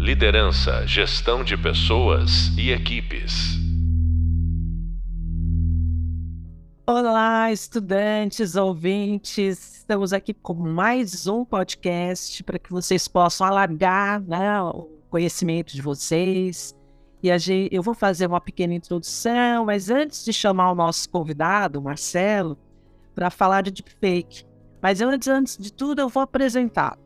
Liderança, gestão de pessoas e equipes. Olá, estudantes, ouvintes. Estamos aqui com mais um podcast para que vocês possam alargar né, o conhecimento de vocês. E gente, eu vou fazer uma pequena introdução, mas antes de chamar o nosso convidado, Marcelo, para falar de deepfake. Mas antes, antes de tudo, eu vou apresentar.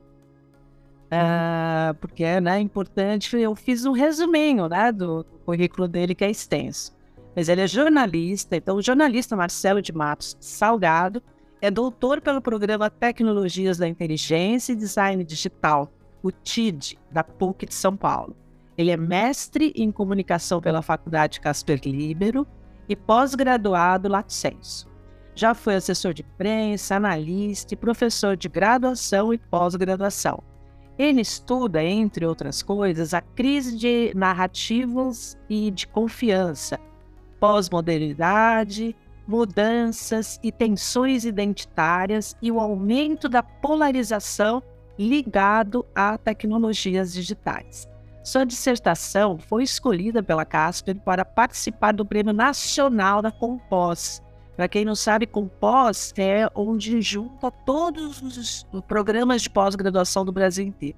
Uh, porque é né, importante, eu fiz um resuminho né, do, currículo dele, que é extenso. Mas ele é jornalista, então o jornalista Marcelo de Matos Salgado é doutor pelo programa Tecnologias da Inteligência e Design Digital, o TID, da PUC de São Paulo. Ele é mestre em comunicação pela Faculdade Casper Libero e pós-graduado Lato Senso. Já foi assessor de imprensa, analista e professor de graduação e pós-graduação ele estuda, entre outras coisas, a crise de narrativas e de confiança, pós-modernidade, mudanças e tensões identitárias e o aumento da polarização ligado a tecnologias digitais. Sua dissertação foi escolhida pela Casper para participar do Prêmio Nacional da Compós, para quem não sabe, Compós é onde junta todos os programas de pós-graduação do Brasil inteiro.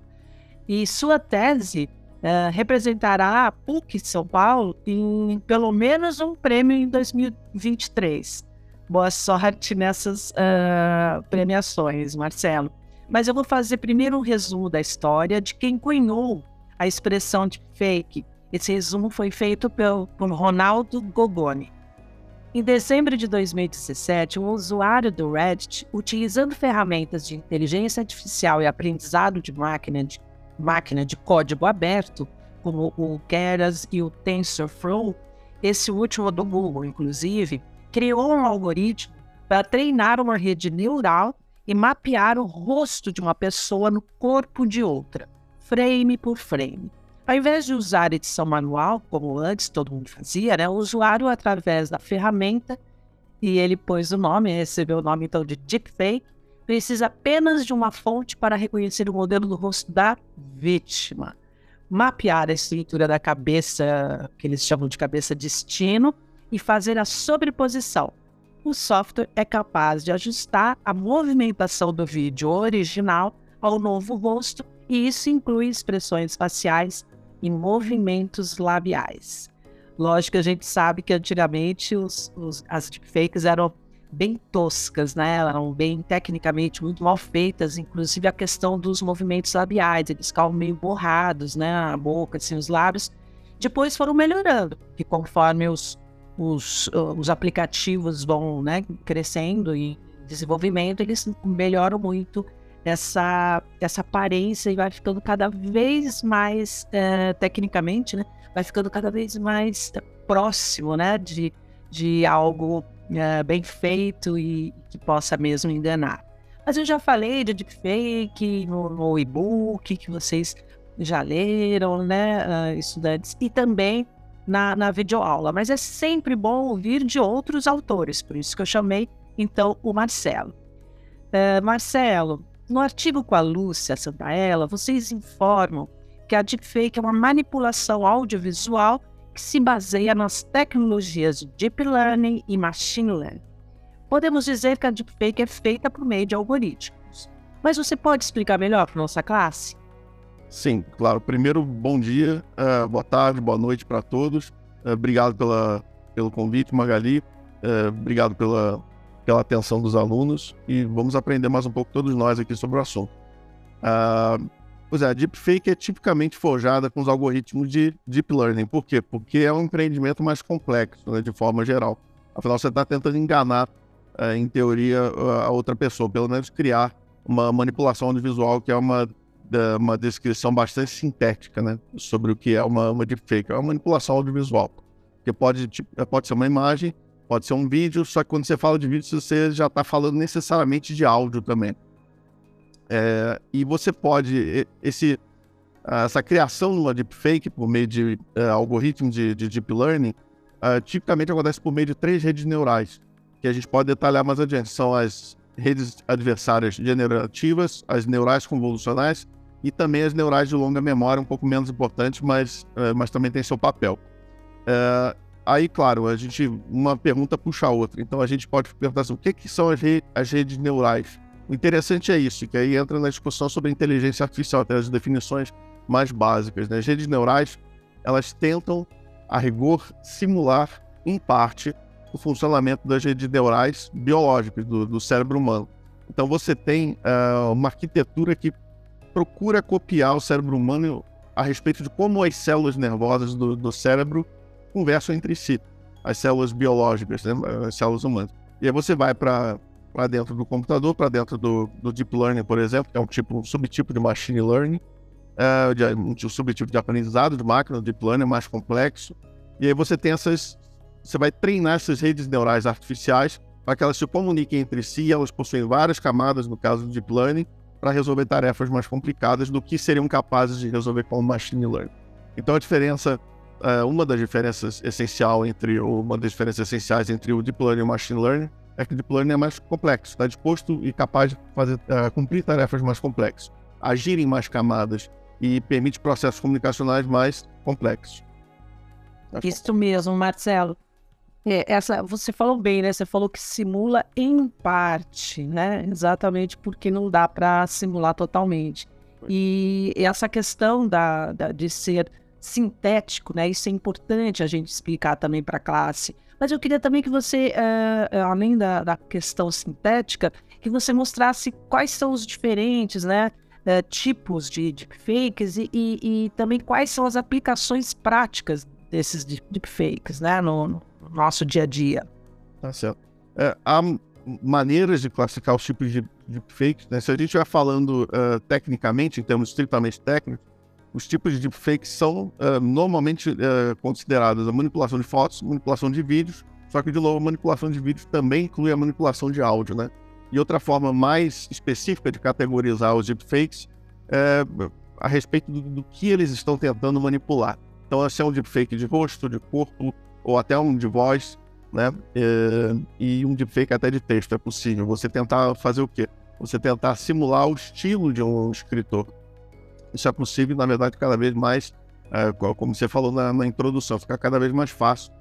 E sua tese uh, representará a PUC São Paulo em pelo menos um prêmio em 2023. Boa sorte nessas uh, premiações, Marcelo. Mas eu vou fazer primeiro um resumo da história de quem cunhou a expressão de fake. Esse resumo foi feito pelo, por Ronaldo Gogoni. Em dezembro de 2017, um usuário do Reddit, utilizando ferramentas de inteligência artificial e aprendizado de máquina de, máquina de código aberto, como o Keras e o TensorFlow, esse último do Google, inclusive, criou um algoritmo para treinar uma rede neural e mapear o rosto de uma pessoa no corpo de outra, frame por frame. Ao invés de usar edição manual, como antes todo mundo fazia, né, o usuário, através da ferramenta, e ele pôs o nome, recebeu o nome então de deepfake, precisa apenas de uma fonte para reconhecer o modelo do rosto da vítima, mapear a estrutura da cabeça, que eles chamam de cabeça destino, e fazer a sobreposição. O software é capaz de ajustar a movimentação do vídeo original ao novo rosto, e isso inclui expressões faciais e movimentos labiais. Lógico que a gente sabe que antigamente os, os, as deepfakes eram bem toscas, né? Eram bem tecnicamente muito mal feitas, inclusive a questão dos movimentos labiais, eles ficavam meio borrados, né? A boca, assim, os lábios. Depois foram melhorando, que conforme os, os, os aplicativos vão né, crescendo e desenvolvimento, eles melhoram muito essa, essa aparência e vai ficando cada vez mais, é, tecnicamente, né? Vai ficando cada vez mais próximo, né? De, de algo é, bem feito e que possa mesmo enganar. Mas eu já falei de deepfake no, no e-book que vocês já leram, né, uh, estudantes, e também na, na videoaula. Mas é sempre bom ouvir de outros autores, por isso que eu chamei, então, o Marcelo. Uh, Marcelo, no artigo com a Lúcia Santaella, vocês informam que a deepfake é uma manipulação audiovisual que se baseia nas tecnologias de deep learning e machine learning. Podemos dizer que a deepfake é feita por meio de algoritmos. Mas você pode explicar melhor para nossa classe? Sim, claro. Primeiro, bom dia, uh, boa tarde, boa noite para todos. Uh, obrigado pela, pelo convite, Magali. Uh, obrigado pela, pela atenção dos alunos e vamos aprender mais um pouco todos nós aqui sobre o assunto. Uh, pois é, a deepfake é tipicamente forjada com os algoritmos de deep learning. Por quê? Porque é um empreendimento mais complexo, né, de forma geral. Afinal, você está tentando enganar, uh, em teoria, a outra pessoa, pelo menos criar uma manipulação audiovisual que é uma, uma descrição bastante sintética né, sobre o que é uma, uma deepfake. É uma manipulação audiovisual. Que pode, pode ser uma imagem, Pode ser um vídeo, só que quando você fala de vídeo, você já está falando necessariamente de áudio também. É, e você pode, esse, essa criação de uma deepfake por meio de uh, algoritmos de, de, deep learning, uh, tipicamente acontece por meio de três redes neurais, que a gente pode detalhar mais adiante. São as redes adversárias generativas, as neurais convolucionais e também as neurais de longa memória, um pouco menos importantes, mas, uh, mas também tem seu papel. Uh, aí, claro, a gente uma pergunta puxa a outra. Então a gente pode perguntar assim, o que, que são as, re as redes neurais? O interessante é isso, que aí entra na discussão sobre a inteligência artificial, até as definições mais básicas. Né? As redes neurais, elas tentam, a rigor, simular, em parte, o funcionamento das redes neurais biológicas do, do cérebro humano. Então você tem uh, uma arquitetura que procura copiar o cérebro humano a respeito de como as células nervosas do, do cérebro conversam entre si, as células biológicas, né, as células humanas. E aí você vai para dentro do computador, para dentro do, do, Deep Learning, por exemplo, que é um tipo um subtipo de Machine Learning, uh, de, um subtipo de aprendizado de máquina, Deep Learning mais complexo. E aí você tem essas, você vai treinar essas redes neurais artificiais para que elas se comuniquem entre si, elas possuem várias camadas, no caso do Deep Learning, para resolver tarefas mais complicadas do que seriam capazes de resolver com o Machine Learning. Então a diferença, é, uma das diferenças essencial entre uma das diferenças essenciais entre o Deep Learning e o Machine Learning é que o Deep Learning é mais complexo, está disposto e capaz de fazer, uh, cumprir tarefas mais complexas, agir em mais camadas e permite processos comunicacionais mais complexos. Isso mesmo, Marcelo. É, essa, você falou bem, né? Você falou que simula em parte, né? Exatamente porque não dá para simular totalmente. E essa questão da, da, de ser sintético, né? Isso é importante a gente explicar também para a classe. Mas eu queria também que você, uh, além da, da, questão sintética, que você mostrasse quais são os diferentes, né? Uh, tipos de deepfakes e, e, e, também quais são as aplicações práticas desses deepfakes, né? No, no nosso dia a dia. Tá certo. É, há maneiras de classificar os tipos de, de fakes, né? Se a gente estiver falando uh, tecnicamente, em termos estritamente técnicos, os tipos de deepfakes são uh, normalmente uh, considerados a manipulação de fotos, manipulação de vídeos, só que, de novo, a manipulação de vídeos também inclui a manipulação de áudio, né? E outra forma mais específica de categorizar os deepfakes é a respeito do, do que eles estão tentando manipular. Então, se é um deepfake de rosto, de corpo, ou até um de voz, né? E, e um deepfake até de texto é possível. Você tentar fazer o quê? Você tentar simular o estilo de um escritor. Isso é possível, na verdade, cada vez mais, é, como você falou na, na, introdução, fica cada vez mais fácil,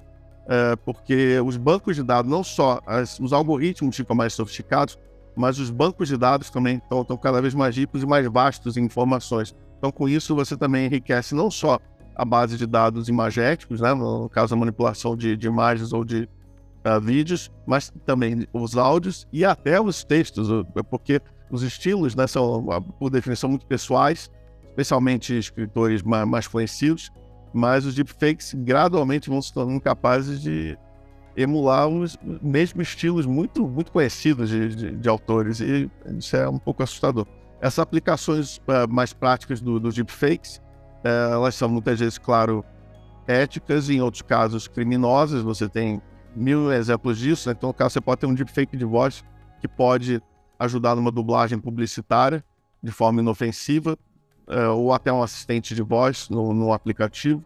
é, porque os bancos de dados, não só as, os algoritmos ficam mais sofisticados, mas os bancos de dados também estão, estão cada vez mais ricos e mais vastos em informações. Então, com isso, você também enriquece não só a base de dados imagéticos, né, no caso a manipulação de, de imagens ou de uh, vídeos, mas também os áudios e até os textos, porque os estilos né, são, por definição, muito pessoais, especialmente escritores mais, mais conhecidos, mas os deepfakes gradualmente vão se tornando capazes de emular os mesmos estilos muito, muito conhecidos de, de, de autores, e isso é um pouco assustador. Essas aplicações uh, mais práticas do, dos deepfakes é, elas são muitas vezes, claro, éticas, em outros casos criminosas. Você tem mil exemplos disso. Né? Então, no caso, você pode ter um deepfake de voz que pode ajudar numa dublagem publicitária de forma inofensiva, é, ou até um assistente de voz no, no aplicativo,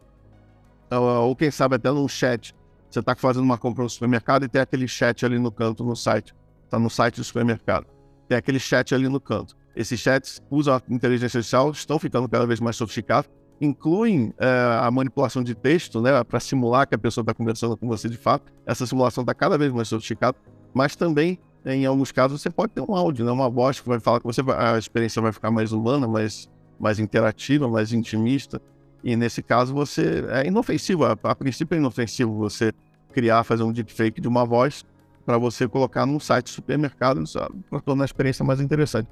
é, ou quem sabe até num chat. Você está fazendo uma compra no supermercado e tem aquele chat ali no canto no site. Está no site do supermercado. Tem aquele chat ali no canto. Esses chats usam a inteligência artificial, estão ficando cada vez mais sofisticados incluem é, a manipulação de texto, né, para simular que a pessoa está conversando com você de fato. Essa simulação está cada vez mais sofisticada, mas também, em alguns casos, você pode ter um áudio, né, uma voz que vai falar que você, a experiência vai ficar mais humana, mais, mais interativa, mais intimista. E nesse caso, você é inofensivo. A, a princípio, é inofensivo você criar, fazer um deepfake de uma voz para você colocar num site supermercado para tornar a experiência mais interessante.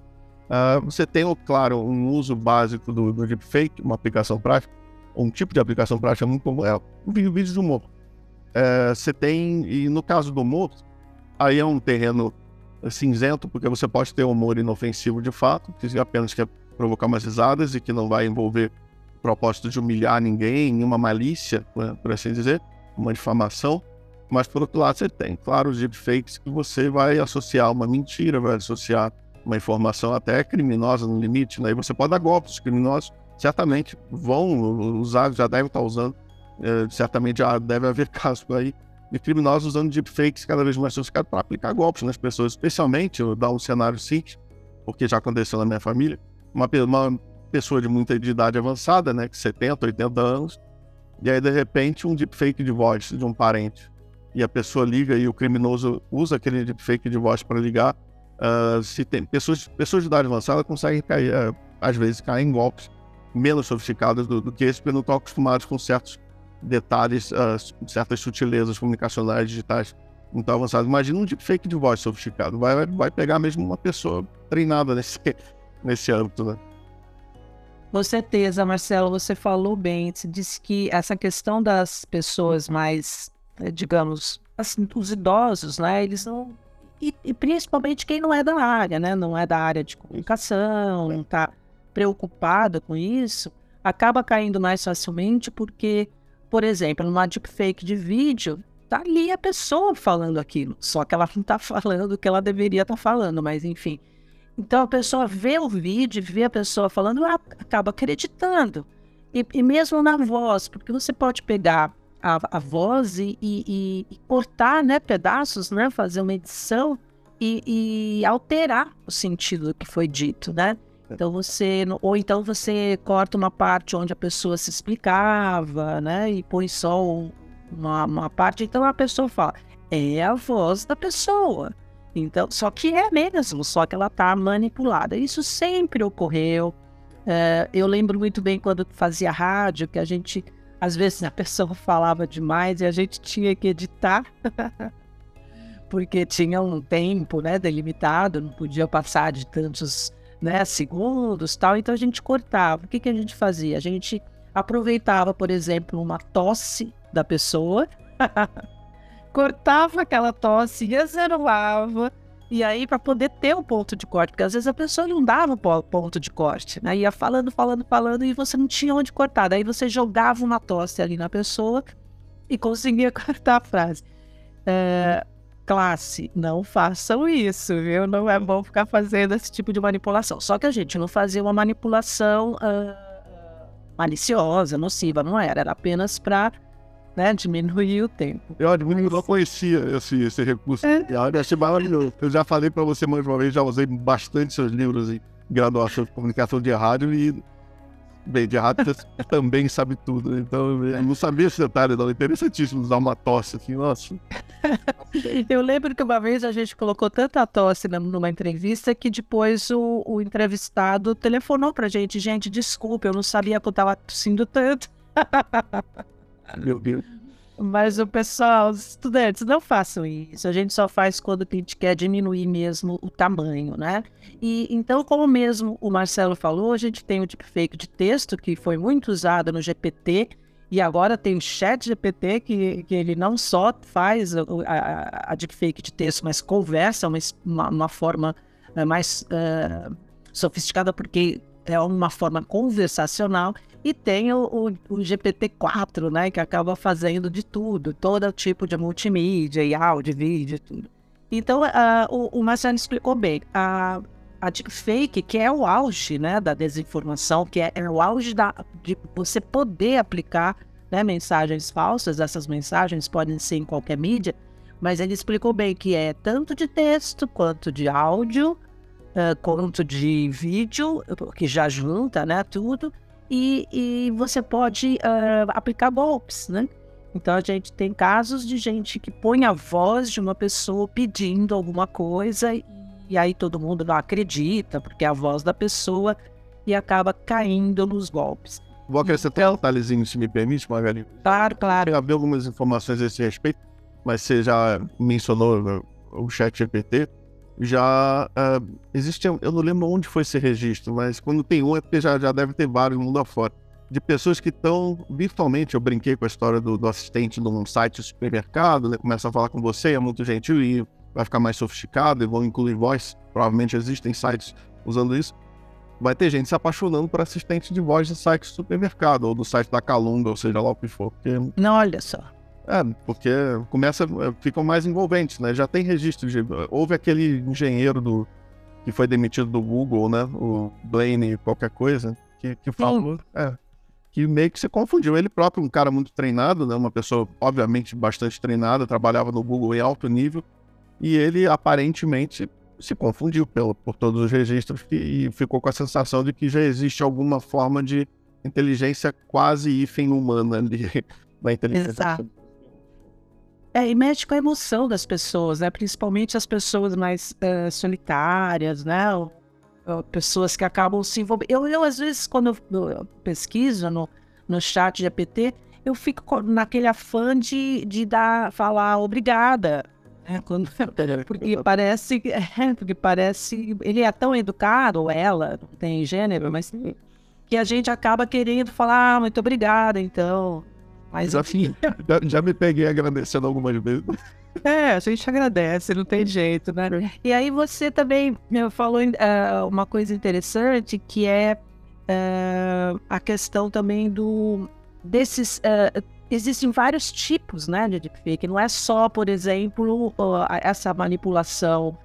Uh, você tem, claro, um uso básico do, do deepfake, uma aplicação prática, um tipo de aplicação prática muito comum é o vídeo de humor. Uh, você tem, e no caso do humor, aí é um terreno cinzento, porque você pode ter humor inofensivo de fato, que apenas quer provocar umas risadas e que não vai envolver o propósito de humilhar ninguém, nenhuma malícia, por assim dizer, uma difamação. Mas, por outro lado, você tem, claro, os deepfakes que você vai associar uma mentira, vai associar uma informação até criminosa no limite, né? E você pode dar golpes. Os criminosos certamente vão usar, já devem estar usando, é, certamente já deve haver casos por aí de criminosos usando deepfakes cada vez mais sofisticados para aplicar golpes nas pessoas, especialmente, eu dar um cenário simples, porque já aconteceu na minha família, uma, uma pessoa de muita de idade avançada, né, 70, 80 anos, e aí de repente um deepfake de voz de um parente. E a pessoa liga e o criminoso usa aquele deepfake de voz para ligar. Uh, se tem pessoas, pessoas de idade avançada conseguem cair, uh, às vezes cair em golpes menos sofisticados do, do que esse, porque não estão acostumados com certos detalhes, uh, certas sutilezas comunicacionais digitais muito avançadas. Imagina um deepfake de voz sofisticado. Vai, vai pegar mesmo uma pessoa treinada nesse, nesse âmbito, né? Com certeza, Marcelo, você falou bem. Você disse que essa questão das pessoas mais, eh, digamos, assim, os idosos, né? Eles não. E, e, principalmente quem não é da área, né? Não é da área de comunicação, não está preocupado com isso, acaba caindo mais facilmente porque, por exemplo, numa deepfake de vídeo, tá ali a pessoa falando aquilo, só que ela não está falando o que ela deveria estar tá falando, mas enfim. Então a pessoa vê o vídeo, vê a pessoa falando, ela acaba acreditando. E, e mesmo na voz, porque você pode pegar a, a voz e, e, e, cortar né, pedaços, né, fazer uma edição e, alterar o sentido do que foi dito, né? É. Então você, ou então você corta uma parte onde a pessoa se explicava, né, e põe só uma, uma parte. Então a pessoa fala, é a voz da pessoa. Então, só que é mesmo, só que ela está manipulada. Isso sempre ocorreu. É, eu lembro muito bem quando fazia rádio, que a gente, às vezes, a pessoa falava demais e a gente tinha que editar, porque tinha um tempo né, delimitado, não podia passar de tantos né, segundos tal, então a gente cortava. O que, que a gente fazia? A gente aproveitava, por exemplo, uma tosse da pessoa cortava aquela tosse, reservava, e aí para poder ter o um ponto de corte, porque às vezes a pessoa não dava ponto de corte, né? Ia falando, falando, falando e você não tinha onde cortar. Daí você jogava uma tosse ali na pessoa e conseguia cortar a frase. É, classe, não façam isso, viu? Não é bom ficar fazendo esse tipo de manipulação. Só que a gente não fazia uma manipulação uh, maliciosa, nociva, não era. Era apenas para né, diminuir o tempo. Eu admito que eu não conhecia esse, esse recurso. É. Eu achei maravilhoso. Eu já falei para você mais uma vez, já usei bastante seus livros em graduação de comunicação de rádio e Bem, de rádio você também sabe tudo, né? então eu não sabia esse detalhe, não. Interessantíssimo usar uma tosse assim, nossa. eu lembro que uma vez a gente colocou tanta tosse numa entrevista que depois o, o entrevistado telefonou pra gente: gente, desculpa, eu não sabia que eu tava tossindo tanto. Meu Deus. Mas o pessoal, os estudantes, não façam isso. A gente só faz quando a gente quer diminuir mesmo o tamanho, né? E então, como mesmo o Marcelo falou, a gente tem o deepfake de texto, que foi muito usado no GPT, e agora tem o chat GPT, que, que ele não só faz a, a, a deepfake de texto, mas conversa uma, uma, forma uh, mais uh, sofisticada, porque é uma forma conversacional e tem o, o, o, GPT-4, né, que acaba fazendo de tudo, todo tipo de multimídia e áudio, vídeo, tudo. Então, uh, o, o Marcelo explicou bem. A, a deepfake, que é o auge né, da desinformação, que é, é o auge da, de você poder aplicar né, mensagens falsas, essas mensagens podem ser em qualquer mídia, mas ele explicou bem que é tanto de texto quanto de áudio, uh, quanto de vídeo, que já junta né, tudo, e, e você pode uh, aplicar golpes, né? Então a gente tem casos de gente que põe a voz de uma pessoa pedindo alguma coisa e, aí todo mundo não acredita porque é a voz da pessoa e acaba caindo nos golpes. Vou acrescentar um detalhezinho, se me permite, Magali. Claro, claro. Eu algumas informações a esse respeito, mas você já mencionou o chat GPT já uh, existe, eu não lembro onde foi esse registro, mas quando tem um é porque já, já deve ter vários no mundo afora, de pessoas que estão virtualmente, eu brinquei com a história do, do assistente num site de supermercado, né, começa a falar com você, é muito gentil e vai ficar mais sofisticado e vão incluir voz, provavelmente existem sites usando isso, vai ter gente se apaixonando por assistente de voz de site de supermercado, ou do site da Calunga, ou seja lá o que for. Porque... Não, olha só. É, porque começa, é, ficam mais envolventes, né? Já tem registro de. Houve aquele engenheiro do que foi demitido do Google, né? O Blaine, qualquer coisa, que, que falou. É, que meio que se confundiu. Ele próprio, um cara muito treinado, né? Uma pessoa, obviamente, bastante treinada, trabalhava no Google em alto nível. E ele aparentemente se confundiu pelo, por todos os registros e ficou com a sensação de que já existe alguma forma de inteligência quase hífen humana ali na inteligência. Exato. É, e mexe com a emoção das pessoas, né? Principalmente as pessoas mais uh, solitárias, né? Ou, ou pessoas que acabam se envolvendo. Eu, eu às vezes, quando eu, eu pesquiso no, no chat GPT, eu fico naquele afã de, de dar, falar obrigada. Né? Quando, porque parece, é, porque parece, ele é tão educado, ou ela, não tem gênero, mas que a gente acaba querendo falar, ah, muito obrigada, então. Mas já, enfim. Já, já me peguei agradecendo algumas vezes. É, a gente agradece, não tem jeito, né? E aí você também falou uh, uma coisa interessante que é uh, a questão também do desses uh, existem vários tipos, né, de deepfake. Não é só, por exemplo, essa manipulação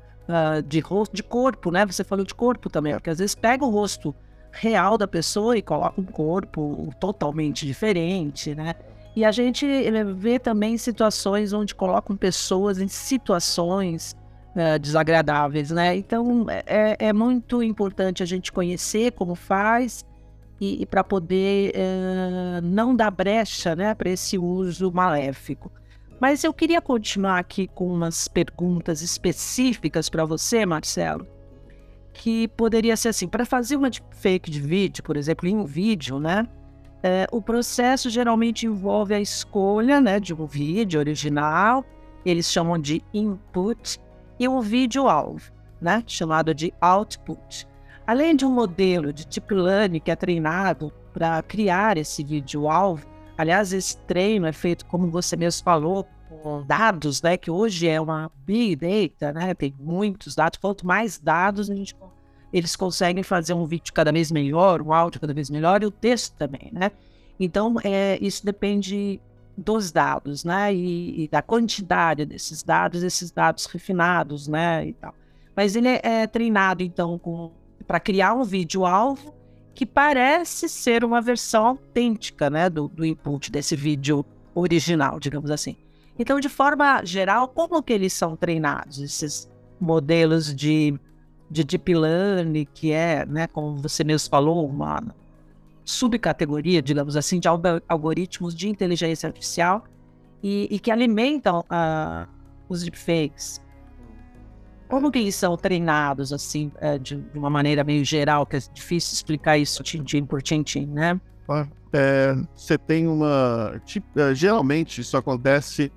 de rosto, de corpo, né? Você falou de corpo também, porque às vezes pega o rosto real da pessoa e coloca um corpo totalmente diferente, né? E a gente vê também situações onde colocam pessoas em situações uh, desagradáveis, né? Então é, é, muito importante a gente conhecer como faz e, e para poder uh, não dar brecha, né, para esse uso maléfico. Mas eu queria continuar aqui com umas perguntas específicas para você, Marcelo que poderia ser assim, para fazer uma fake de vídeo, por exemplo, em um vídeo, né? É, o processo geralmente envolve a escolha né, de um vídeo original, eles chamam de input, e um vídeo-alvo, né, chamado de output. Além de um modelo de deep learning que é treinado para criar esse vídeo-alvo, aliás, esse treino é feito, como você mesmo falou, com dados, né, que hoje é uma big data, né, tem muitos dados, quanto mais dados a gente, eles conseguem fazer um vídeo cada vez melhor, um áudio cada vez melhor e o texto também, né? Então, é, isso depende dos dados, né, e, e, da quantidade desses dados, esses dados refinados, né, e tal. Mas ele é, é treinado, então, para criar um vídeo-alvo que parece ser uma versão autêntica, né, do, do input desse vídeo original, digamos assim. Então, de forma geral, como que eles são treinados, esses modelos de, de deep learning, que é, né, como você mesmo falou, uma subcategoria, digamos assim, de algoritmos de inteligência artificial e, e que alimentam uh, os deepfakes. Como que eles são treinados, assim, uh, de, de, uma maneira meio geral, que é difícil explicar isso tintim por tintim, né? É, você tem uma... Tipo, geralmente isso acontece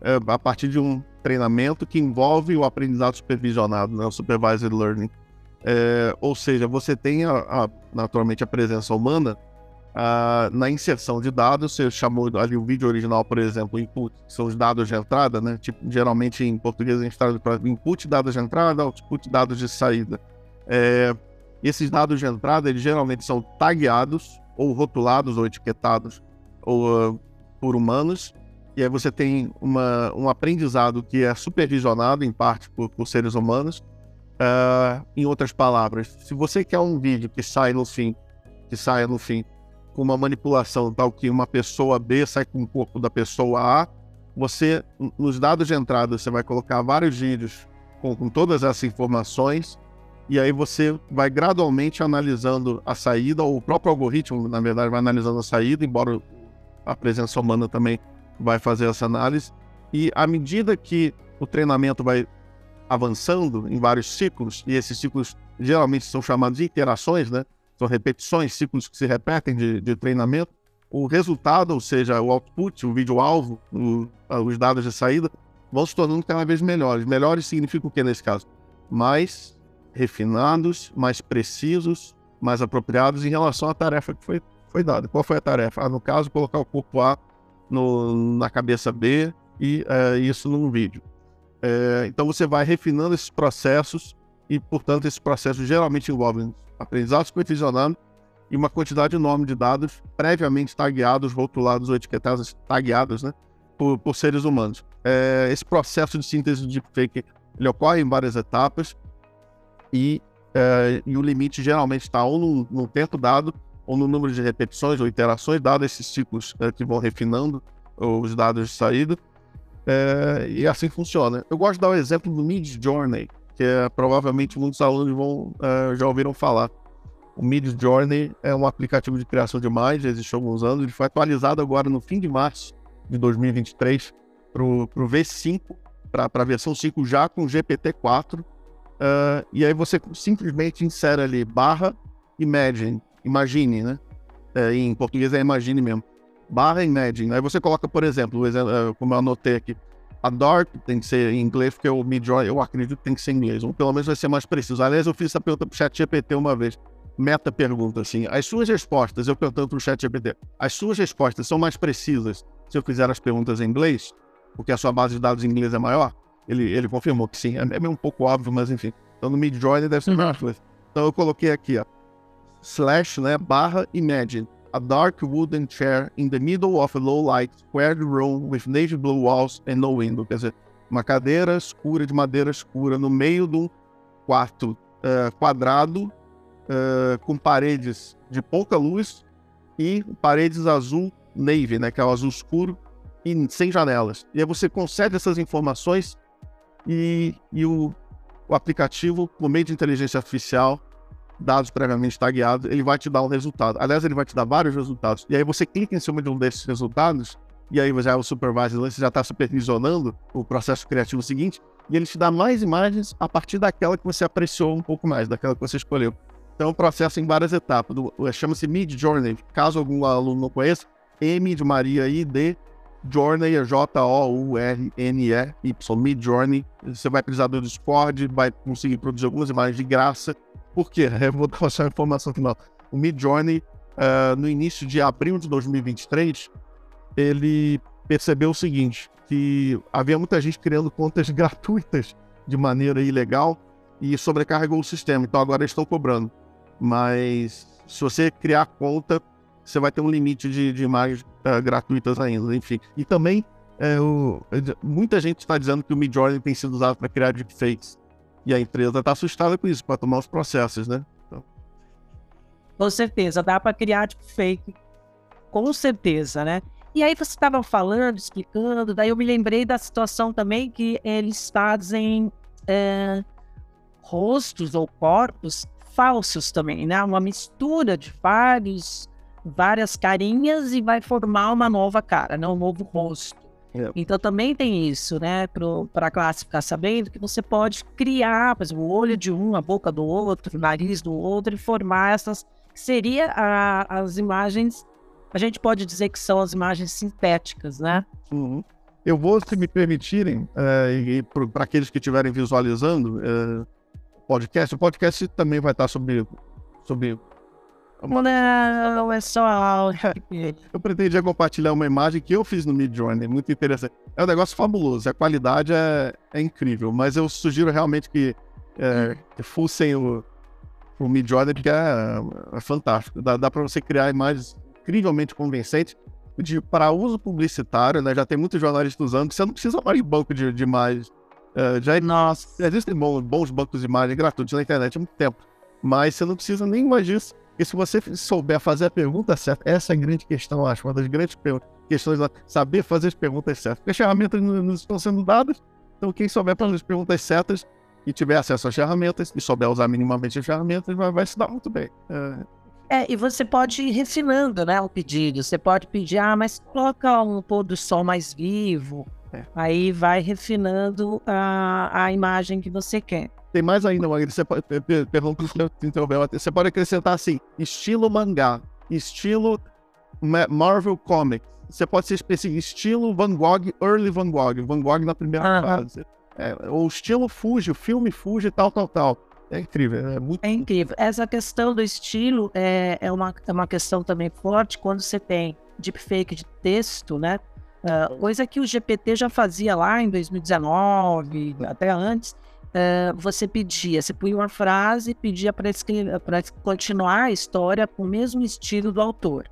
é, a partir de um treinamento que envolve o aprendizado supervisionado, né, o supervised learning. É, ou seja, você tem a, a, naturalmente a presença humana a, na inserção de dados. Você chamou ali o vídeo original, por exemplo, input, que são os dados de entrada, né? Tipo, geralmente em português a gente traz para input dados de entrada, output dados de saída. É, esses dados de entrada, eles geralmente são tagueados ou rotulados ou etiquetados ou, uh, por humanos e aí você tem uma, um aprendizado que é supervisionado, em parte, por, por seres humanos. Uh, em outras palavras, se você quer um vídeo que sai no fim, que saia no fim, com uma manipulação tal que uma pessoa B sai com o corpo da pessoa A, você, nos dados de entrada, você vai colocar vários vídeos com, com todas essas informações, e aí você vai gradualmente analisando a saída, ou o próprio algoritmo, na verdade, vai analisando a saída, embora a presença humana também vai fazer essa análise. E à medida que o treinamento vai avançando em vários ciclos, e esses ciclos geralmente são chamados de iterações, né? São repetições, ciclos que se repetem de, de treinamento. O resultado, ou seja, o output, o vídeo-alvo, os dados de saída, vão se tornando cada vez melhores. Melhores significa o que nesse caso? Mais refinados, mais precisos, mais apropriados em relação à tarefa que foi, foi dada. Qual foi a tarefa? Ah, no caso, colocar o corpo A no, na cabeça B e é, isso num vídeo. É, então você vai refinando esses processos e, portanto, esses processos geralmente envolvem aprendizado supervisionado e uma quantidade enorme de dados previamente tagueados, rotulados ou etiquetados, tagueados, né, por, por seres humanos. É, esse processo de síntese de deepfake ele ocorre em várias etapas e, e o limite geralmente está ou num, num tempo dado ou no número de repetições ou iterações, dados esses ciclos é, que vão refinando os dados de saída. É, e assim funciona. Eu gosto de dar o exemplo do Mid Journey, que é, provavelmente muitos alunos vão, uh, já ouviram falar. O Mid Journey é um aplicativo de criação de imagens, existe há alguns anos, ele foi atualizado agora no fim de março de 2023 para o V5, para a versão 5 já com GPT-4. Uh, e aí você simplesmente insere ali barra imagine, imagine, né? É, em português é imagine mesmo. Barra imagine. Aí você coloca, por exemplo, é, como eu anotei aqui, a dark tem que ser em inglês, porque o Midjourney eu acredito que tem que ser em inglês, ou pelo menos vai ser mais preciso. Aliás, eu fiz essa pergunta para o chat GPT uma vez. Meta pergunta assim, as suas respostas, eu perguntando para o chat GPT, as suas respostas são mais precisas se eu fizer as perguntas em inglês? Porque a sua base de dados em inglês é maior? Ele, ele confirmou que sim. É, é meio um pouco óbvio, mas enfim. Então no Midjourney deve ser mais coisa. Então eu coloquei aqui, ó, slash, né, barra imagine a dark wooden chair in the middle of a low light squared room with navy blue walls and no window. Quer dizer, uma cadeira escura de madeira escura no meio de um quarto uh, quadrado uh, com paredes de pouca luz e paredes azul navy, né, que é o azul escuro e sem janelas. E aí você concede essas informações e, e o, o aplicativo, por meio de inteligência artificial, dados previamente tagueados, ele vai te dar um resultado. Aliás, ele vai te dar vários resultados. E aí você clica em cima de um desses resultados, e aí já é o supervisor, você já está supervisionando o processo criativo seguinte, e ele te dá mais imagens a partir daquela que você apreciou um pouco mais, daquela que você escolheu. Então, um processo em várias etapas. Chama-se Mid Journey. Caso algum aluno não conheça, M de Maria I D Journey é J-O-U-R-N-E-Y, Mid Journey. Você vai precisar do Discord, vai conseguir produzir algumas imagens de graça. Por quê? Eu vou passar a informação final. O Midjourney, uh, no início de abril de 2023, ele percebeu o seguinte, que havia muita gente criando contas gratuitas de maneira ilegal e sobrecarregou o sistema. Então agora estão cobrando. Mas se você criar conta, você vai ter um limite de, de imagens uh, gratuitas ainda, enfim. E também, é, o, muita gente está dizendo que o Midjourney tem sido usado para criar deepfakes. E a empresa está assustada com isso, para tomar os processos, né? Então... Com certeza, dá para criar tipo fake, com certeza, né? E aí você estava falando, explicando, daí eu me lembrei da situação também que eles fazem é, rostos ou corpos falsos também, né? Uma mistura de vários, várias carinhas e vai formar uma nova cara, né? Um novo rosto. É. Então também tem isso, né? Para a classe ficar sabendo que você pode criar, por exemplo, o olho de um, a boca do outro, o nariz do outro e formar essas. Seria a, as imagens. A gente pode dizer que são as imagens sintéticas, né? Uhum. Eu vou, se me permitirem, é, para aqueles que estiverem visualizando é, podcast, o podcast também vai estar sobre, sobre não, é só eu pretendia compartilhar uma imagem que eu fiz no Midjourney, muito interessante. É um negócio fabuloso, a qualidade é, é incrível, mas eu sugiro realmente que, é, que fussem o, o Midjourney, porque é, é fantástico. Dá, dá para você criar imagens incrivelmente convincentes para uso publicitário, né? Já tem muitos jornalistas usando, você não precisa mais de banco de, de imagens. Uh, já, Nossa. Existem bons, bons bancos de imagens gratuitos na internet há muito tempo. Mas você não precisa nem mais disso. E se você souber fazer a pergunta certa, essa é a grande questão, acho, uma das grandes questões lá, saber fazer as perguntas certas. Porque as ferramentas não estão sendo dadas, então quem souber fazer as perguntas certas e tiver acesso às ferramentas e souber usar minimamente as ferramentas, vai, vai se dar muito bem. É... é, e você pode ir refinando, né, o pedido. Você pode pedir, ah, mas coloca um pôr do sol mais vivo. É. Aí vai refinando a, a imagem que você quer. Tem mais ainda, Magri. Você pode, perdão interromper, você pode acrescentar assim: estilo mangá, estilo Marvel Comics. Você pode ser específico, estilo Van Gogh, Early Van Gogh, Van Gogh na primeira fase. É, ou estilo Fuji, filme Fuji, tal, tal, tal. É incrível, é muito. É incrível. Essa questão do estilo é, é, uma, é uma questão também forte quando você tem deepfake de texto, né? Uh, coisa que o GPT já fazia lá em 2019, até antes, uh, você pedia, você punha uma frase e pedia para continuar a história com o mesmo estilo do autor.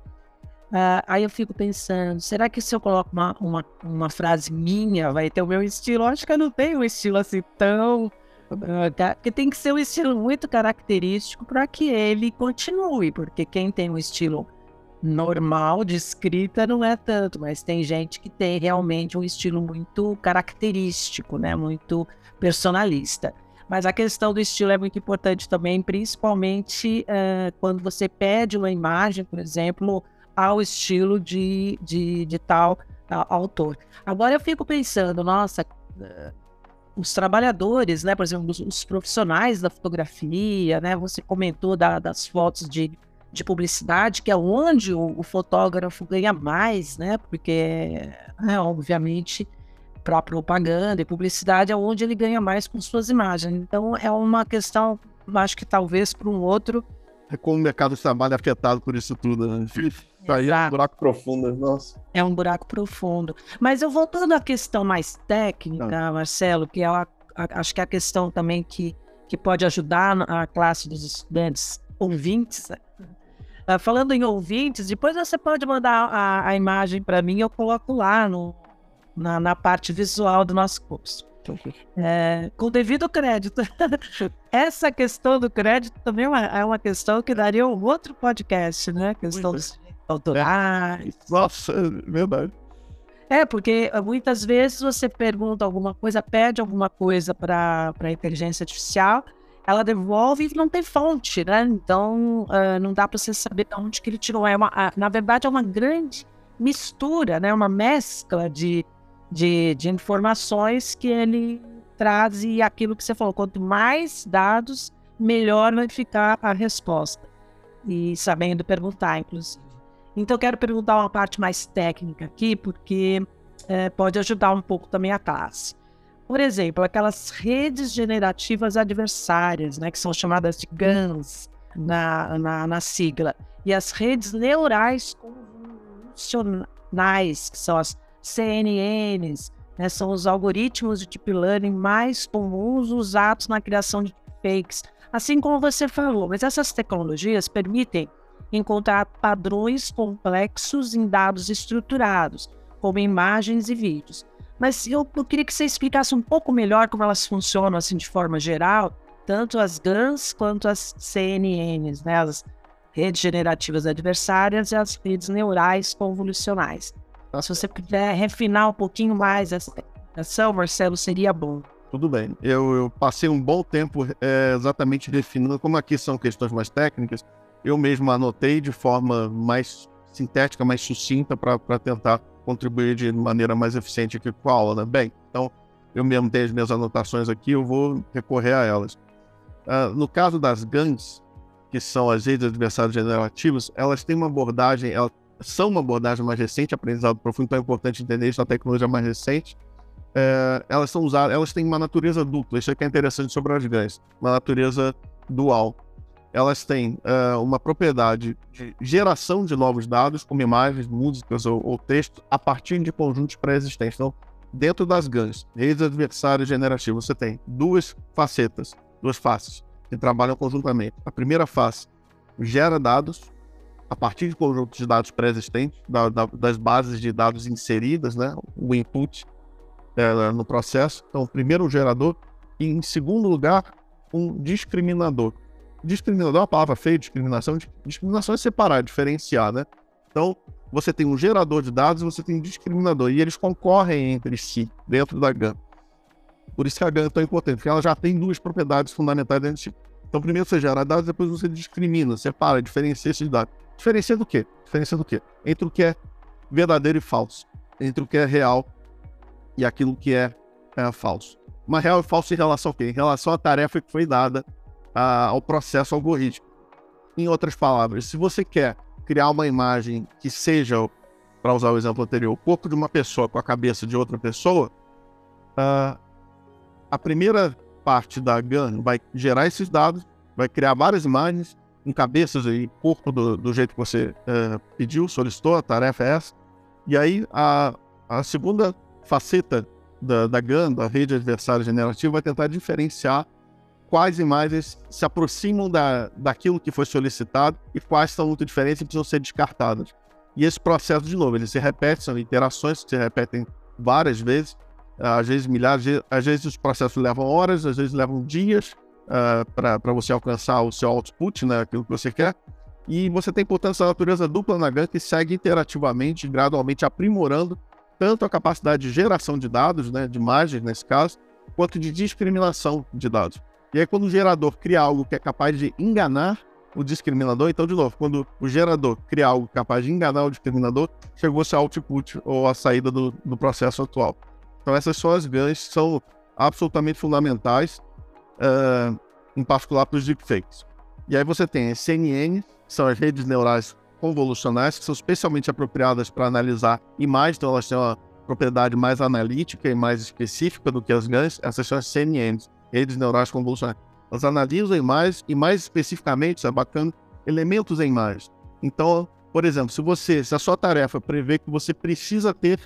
Uh, aí eu fico pensando, será que se eu coloco uma, uma, uma, frase minha, vai ter o meu estilo? Acho que eu não tenho um estilo assim tão. Uh, porque tem que ser um estilo muito característico para que ele continue, porque quem tem um estilo normal de escrita não é tanto, mas tem gente que tem realmente um estilo muito característico, né? Muito personalista. Mas a questão do estilo é muito importante também, principalmente uh, quando você pede uma imagem, por exemplo, ao estilo de, de, de tal uh, autor. Agora eu fico pensando, nossa, uh, os trabalhadores, né, por exemplo, os, os, profissionais da fotografia, né, você comentou da, das fotos de, de publicidade, que é onde o, o fotógrafo ganha mais, né, porque, é, obviamente, para propaganda e publicidade é onde ele ganha mais com suas imagens. Então é uma questão, acho que talvez para um outro. É como o mercado de trabalho é afetado por isso tudo, né? Aí é um buraco profundo, nossa. É um buraco profundo. Mas eu voltando à questão mais técnica, Não. Marcelo, que é a, a, acho que é a questão também que, que pode ajudar a classe dos estudantes ouvintes. Né? Uh, falando em ouvintes, depois você pode mandar a, a imagem para mim, eu coloco lá no, na, na parte visual do nosso curso. É, com devido crédito. Essa questão do crédito também é uma, é uma, questão que daria um outro podcast, né? questão dos autorais. É. Nossa, é verdade. É, porque ah, muitas vezes você pergunta alguma coisa, pede alguma coisa para a inteligência artificial, ela devolve e não tem fonte, né? Então, uh, não dá para você saber de onde que ele tirou. É uma, na verdade, é uma grande mistura, né? Uma mescla de de, de informações que ele traz e aquilo que você falou, quanto mais dados, melhor vai ficar a resposta. E sabendo perguntar, inclusive. Então, quero perguntar uma parte mais técnica aqui, porque é, pode ajudar um pouco também a classe. Por exemplo, aquelas redes generativas adversárias, né, que são chamadas de GANs na, na, na sigla, e as redes neurais convolucionais, que são as CNNs, né, são os algoritmos de deep learning mais comuns usados na criação de fakes, assim como você falou. Mas essas tecnologias permitem encontrar padrões complexos em dados estruturados, como imagens e vídeos. Mas eu, eu queria que você explicasse um pouco melhor como elas funcionam assim de forma geral, tanto as GANs quanto as CNNs, né, as redes generativas adversárias e as redes neurais convolucionais. Então, se você puder refinar um pouquinho mais essa ação, Marcelo, seria bom. Tudo bem. Eu, eu passei um bom tempo é, exatamente refinando, como aqui são questões mais técnicas, eu mesmo anotei de forma mais sintética, mais sucinta, para tentar contribuir de maneira mais eficiente aqui com a aula, né? Bem, então eu mesmo tenho as minhas anotações aqui, eu vou recorrer a elas. Uh, no caso das GANs, que são as redes adversárias generativas, elas têm uma abordagem, ela são uma abordagem mais recente, aprendizado profundo, então é importante entender isso, a tecnologia mais recente. É, elas são usadas, elas têm uma natureza dupla, isso aqui é interessante sobre as GANs, uma natureza dual. Elas têm é, uma propriedade de geração de novos dados, como imagens, músicas ou, ou texto, a partir de conjuntos pré-existentes. Então, dentro das GANs, redes adversárias generativas, você tem duas facetas, duas faces, que trabalham conjuntamente. A primeira face gera dados, a partir de conjuntos de dados pré-existentes, da, da, das bases de dados inseridas, né, o input é, no processo. Então, primeiro um gerador e, em segundo lugar, um discriminador. Discriminador é uma palavra feia, discriminação. Discriminação é separar, diferenciar, né? Então, você tem um gerador de dados e você tem um discriminador, e eles concorrem entre si dentro da GAN. Por isso que a GAN é tão importante, porque ela já tem duas propriedades fundamentais dentro de si. Então, primeiro você gera dados, depois você discrimina, separa, diferencia esses dados. Diferencia do quê? Diferencia do quê? Entre o que é verdadeiro e falso. Entre o que é real e aquilo que é, é falso. Mas real e falso em relação ao quê? Em relação à tarefa que foi dada a, ao processo algorítmico. Em outras palavras, se você quer criar uma imagem que seja, para usar o exemplo anterior, o corpo de uma pessoa com a cabeça de outra pessoa, a primeira parte da GAN vai gerar esses dados, vai criar várias imagens, em cabeças e corpo do, do jeito que você uh, pediu, solicitou, a tarefa é essa. E aí a, a segunda faceta da, da GAN, da rede adversária generativa, vai tentar diferenciar quais imagens se aproximam da, daquilo que foi solicitado e quais são muito diferentes e precisam ser descartadas. E esse processo, de novo, ele se repete, são interações que se repetem várias vezes, às vezes milhares, às vezes os processos levam horas, às vezes levam dias, uh, ah, para você alcançar o seu output, né, aquilo que você quer. E você tem, portanto, essa natureza dupla na GAN que segue iterativamente, gradualmente aprimorando tanto a capacidade de geração de dados, né, de imagens nesse caso, quanto de discriminação de dados. E aí, quando o gerador cria algo que é capaz de enganar o discriminador, então, de novo, quando o gerador cria algo capaz de enganar o discriminador, chegou-se ao output ou a saída do, do processo atual. Então, essas são as GANs, são absolutamente fundamentais, uh, em particular para os deepfakes. E aí você tem as CNN, que são as redes neurais convolucionais, que são especialmente apropriadas para analisar imagens, então elas têm uma propriedade mais analítica e mais específica do que as GANs. Essas são as CNNs, redes neurais convolucionais. Elas analisam imagens e, mais especificamente, isso é bacana, elementos em imagens. Então, por exemplo, se você, se a sua tarefa prevê que você precisa ter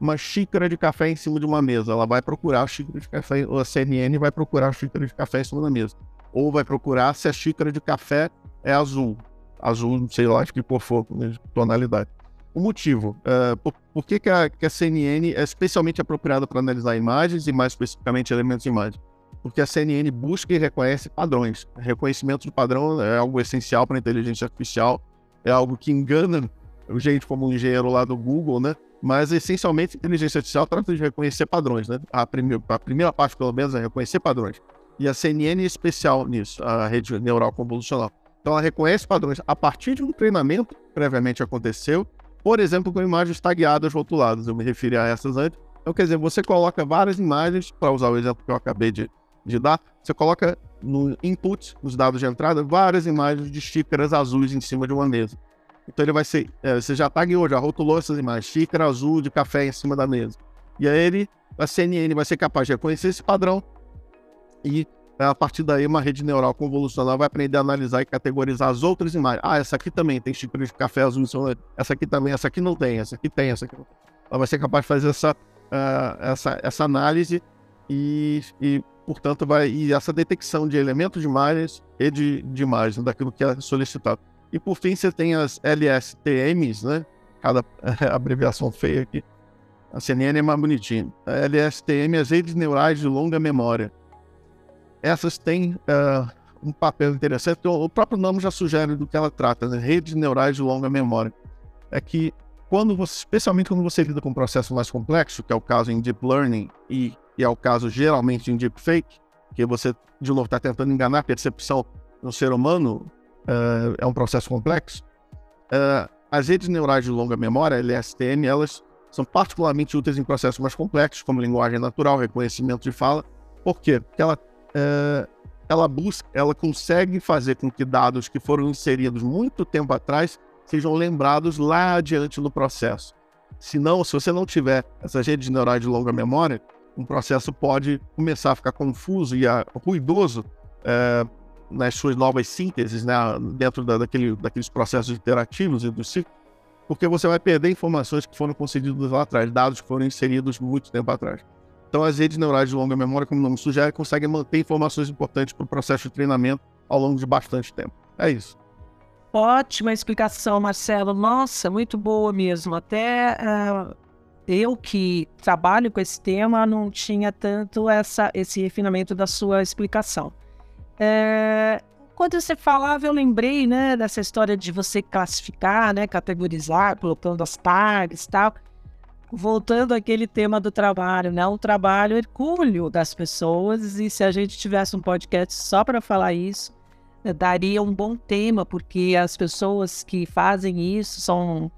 uma xícara de café em cima de uma mesa, ela vai procurar a xícara de café, a CNN vai procurar a xícara de café em cima da mesa. Ou vai procurar se a xícara de café é azul. Azul, sei lá, de que cor for, né, tonalidade. O motivo, uh, por, por, que, que, a, que a CNN é especialmente apropriada para analisar imagens e mais especificamente elementos de imagem? porque a CNN busca e reconhece padrões. Reconhecimento de padrão é algo essencial para a inteligência artificial, é algo que engana gente como um engenheiro lá do Google, né? Mas essencialmente inteligência artificial trata de reconhecer padrões, né? A a primeira parte, pelo menos, é reconhecer padrões. E a CNN é especial nisso, a rede neural convolucional. Então ela reconhece padrões a partir de um treinamento que previamente aconteceu, por exemplo, com imagens tagueadas rotuladas. Eu me referi a essas antes. Então, quer dizer, você coloca várias imagens, para usar o exemplo que eu acabei de, de dar, você coloca no input, nos dados de entrada, várias imagens de xícaras azuis em cima de uma mesa. Então ele vai ser, é, você já tagueou, já rotulou essas imagens, xícara azul de café em cima da mesa. E aí ele, a CNN vai ser capaz de reconhecer esse padrão e a partir daí uma rede neural convolucional vai aprender a analisar e categorizar as outras imagens. Ah, essa aqui também tem xícara de café azul, essa aqui também, essa aqui não tem, essa aqui tem, essa aqui não tem. Ela vai ser capaz de fazer essa, uh, essa, essa análise e, e portanto, vai e essa detecção de elementos de imagens e de, de imagens daquilo que é solicitado. E por fim, você tem as LSTMs, né? Cada abreviação feia aqui. A CNN é mais bonitinha. A LSTM, as redes neurais de longa memória. Essas têm uh, um papel interessante. O próprio nome já sugere do que ela trata, né? Redes neurais de longa memória. É que quando você, especialmente quando você lida com um processo mais complexo, que é o caso em deep learning e e é o caso geralmente em deepfake, que você, de novo, está tentando enganar a percepção no ser humano, uh, é um processo complexo. Uh, as redes neurais de longa memória, LSTM, elas são particularmente úteis em processos mais complexos, como linguagem natural, reconhecimento de fala. Por quê? Porque ela, uh, ela busca, ela consegue fazer com que dados que foram inseridos muito tempo atrás sejam lembrados lá adiante no processo. Se não, se você não tiver essas redes neurais de longa memória, um processo pode começar a ficar confuso e a, ruidoso é, nas suas novas sínteses, né, dentro da, daquele, daqueles processos interativos e do ciclo, porque você vai perder informações que foram concedidas lá atrás, dados que foram inseridos muito tempo atrás. Então, as redes neurais de longa memória, como o nome sugere, conseguem manter informações importantes para o processo de treinamento ao longo de bastante tempo. É isso. Ótima explicação, Marcelo. Nossa, muito boa mesmo. Até uh, eu que trabalho com esse tema não tinha tanto essa, esse refinamento da sua explicação. É, quando você falava, eu lembrei né, dessa história de você classificar, né, categorizar, colocando as tags e tal. Voltando àquele tema do trabalho, né? Um trabalho hercúleo das pessoas, e se a gente tivesse um podcast só para falar isso, daria um bom tema, porque as pessoas que fazem isso são.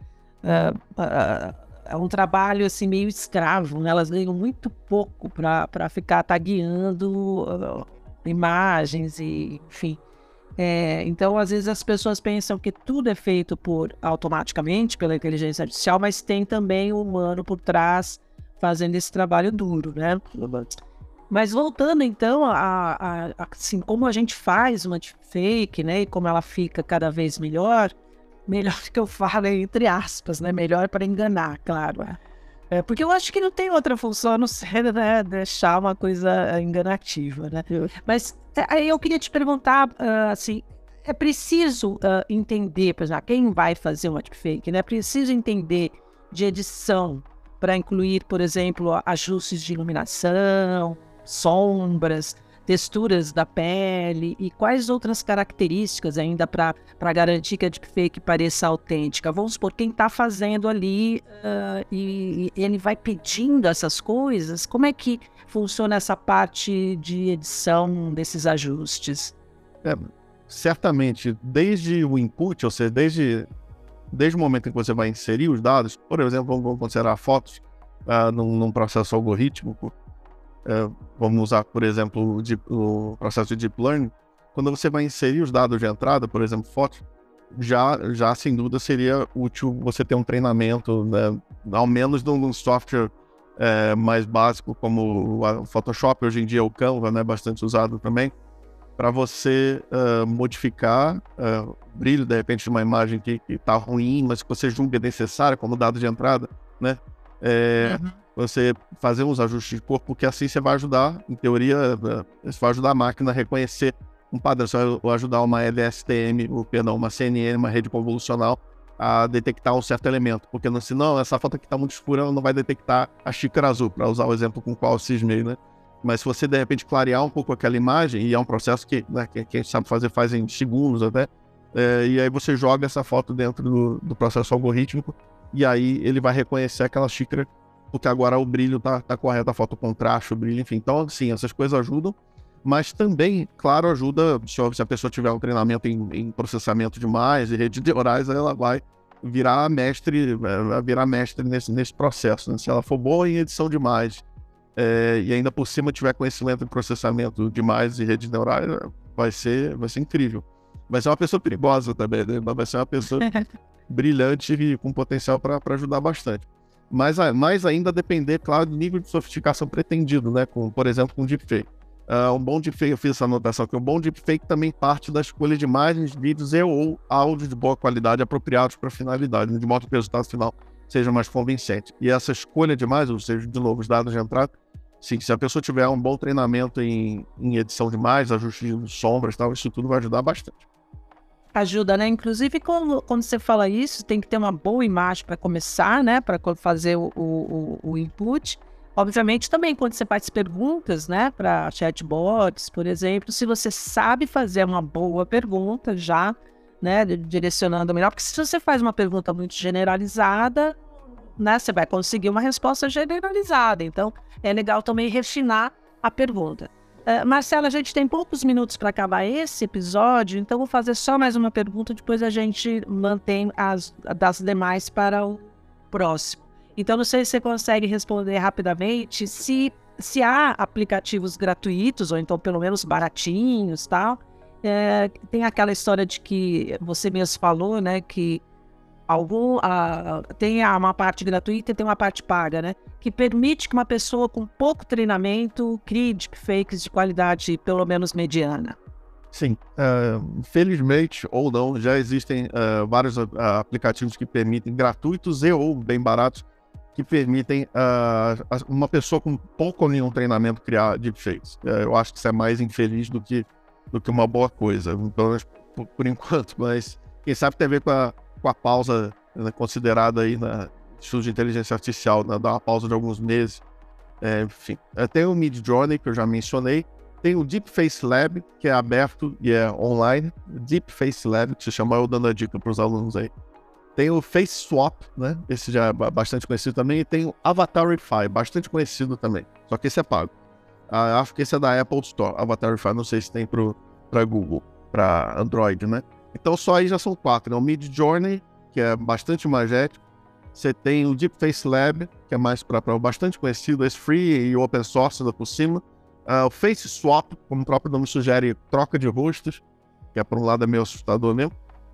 Uh, é um trabalho assim meio escravo, né? Elas ganham muito pouco para ficar tagueando uh, imagens e enfim. É, então, às vezes as pessoas pensam que tudo é feito por automaticamente pela inteligência artificial, mas tem também o humano por trás fazendo esse trabalho duro, né? Mas voltando então a, a, a assim como a gente faz uma fake, né? E como ela fica cada vez melhor melhor que eu falo é entre aspas, né? Melhor para enganar, claro. É. é. porque eu acho que não tem outra função a não ser né, deixar uma coisa enganativa, né? Mas aí eu queria te perguntar, uh, assim, é preciso uh, entender, por exemplo, quem vai fazer uma deepfake, né? É preciso entender de edição para incluir, por exemplo, ajustes de iluminação, sombras, texturas da pele e quais outras características ainda para garantir que a deepfake pareça autêntica? Vamos supor, quem está fazendo ali uh, e, e, ele vai pedindo essas coisas, como é que funciona essa parte de edição desses ajustes? É, certamente, desde o input, ou seja, desde, desde o momento em que você vai inserir os dados, por exemplo, vamos considerar fotos uh, num, num processo algorítmico, é, vamos usar, por exemplo, o, deep, o, processo de deep learning, quando você vai inserir os dados de entrada, por exemplo, fotos, já, já sem dúvida seria útil você ter um treinamento, né, ao menos de um software é, mais básico como o Photoshop, hoje em dia o Canva, né, bastante usado também, para você uh, modificar uh, o brilho, de repente, de uma imagem que está ruim, mas que você julga necessária como dado de entrada, né? É, uhum você fazer uns ajustes de cor, porque assim você vai ajudar, em teoria, você vai ajudar a máquina a reconhecer um padrão, você vai ajudar uma LSTM, ou, perdão, uma CNN, uma rede convolucional, a detectar um certo elemento, porque senão essa foto aqui está muito escura, ela não vai detectar a xícara azul, para usar o exemplo com o qual eu cismei, né? Mas se você de repente clarear um pouco aquela imagem, e é um processo que, né, que, que a gente sabe fazer faz em segundos até, é, e aí você joga essa foto dentro do, do processo algorítmico, e aí ele vai reconhecer aquela xícara porque agora o brilho tá, tá correto, a foto contraste, o brilho, enfim. Então, sim, essas coisas ajudam, mas também, claro, ajuda se, a pessoa tiver um treinamento em, em processamento de mais e rede de orais, ela vai virar mestre, vai virar mestre nesse, nesse processo. Né? Se ela for boa em edição de mais é, e ainda por cima tiver conhecimento em processamento de mais e rede neurais, vai ser, vai ser incrível. Vai ser uma pessoa perigosa também, né? vai ser uma pessoa brilhante e com potencial para ajudar bastante mas mais ainda depender, claro, do nível de sofisticação pretendido, né? Com, por exemplo, com deepfake. Uh, um bom deepfake, eu fiz essa anotação aqui, um bom deepfake também parte da escolha de imagens, vídeos e ou áudios de boa qualidade apropriados para a finalidade, de modo que o resultado final seja mais convincente. E essa escolha de imagens, ou seja, de novo, os dados de entrada, sim, se a pessoa tiver um bom treinamento em, em edição de imagens, ajuste de sombras tal, isso tudo vai ajudar bastante ajuda, né? Inclusive, quando, quando você fala isso, tem que ter uma boa imagem para começar, né? Para fazer o, o, o, input. Obviamente, também quando você faz perguntas, né? Para chatbots, por exemplo, se você sabe fazer uma boa pergunta já, né? Direcionando melhor, porque se você faz uma pergunta muito generalizada, né? Você vai conseguir uma resposta generalizada. Então, é legal também refinar a pergunta. Uh, Marcela, a gente tem poucos minutos para acabar esse episódio, então vou fazer só mais uma pergunta, depois a gente mantém as das demais para o próximo. Então, não sei se você consegue responder rapidamente se, se há aplicativos gratuitos, ou então pelo menos baratinhos tal. É, tem aquela história de que você mesmo falou, né, que algum uh, tem uma parte gratuita e tem uma parte paga, né? Que permite que uma pessoa com pouco treinamento crie deepfakes de qualidade pelo menos mediana. Sim, uh, felizmente ou não, já existem uh, vários uh, aplicativos que permitem, gratuitos e ou bem baratos, que permitem uma pessoa com pouco ou nenhum treinamento criar deepfakes. eu acho que isso é mais infeliz do que, do que uma boa coisa, pelo menos por, por enquanto, mas quem sabe tem a ver com a, com a pausa né, considerada aí na estudo de inteligência artificial, né, uma pausa de alguns meses. É, enfim, tem o Mid Journey, que eu já mencionei. Tem o Deep Face Lab, que é aberto e é online. Deep Face Lab, que se chama, eu dando a dica para os alunos aí. Tem o Face Swap, né? Esse já é bastante conhecido também. E tem o Avatarify, bastante conhecido também. Só que esse é pago. Ah, acho que esse é da Apple Store. Avatarify, não sei se tem para Google, para Android, né? Então só aí já são quatro, né? O Mid Journey, que é bastante magético. Você tem o Deep Face Lab, que é mais para bastante conhecido, esse free e open source ainda por cima. Uh, o Face Swap, como o próprio nome sugere, troca de rostos, que é por um lado é meio assustador mesmo.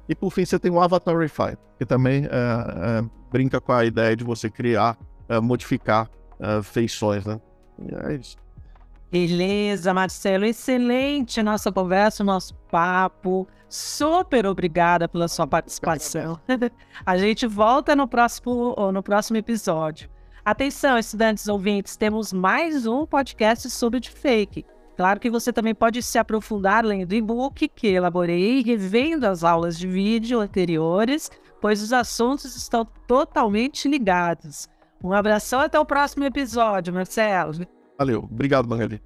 E por fim você tem o Avatarify, que também uh, uh, brinca com a ideia de você criar, uh, modificar feições, né? E é isso. Beleza, Marcelo. Excelente nossa conversa, nosso papo. Super obrigada pela sua participação. A gente volta no próximo, no próximo episódio. Atenção, estudantes ouvintes, temos mais um podcast sobre deepfake. Claro que você também pode se aprofundar lendo o e-book que elaborei, revendo as aulas de vídeo anteriores, pois os assuntos estão totalmente ligados. Um abração até o próximo episódio, Marcelo. Valeu. Obrigado, Magali.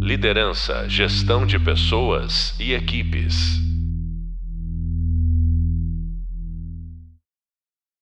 Liderança, gestão de pessoas e equipes.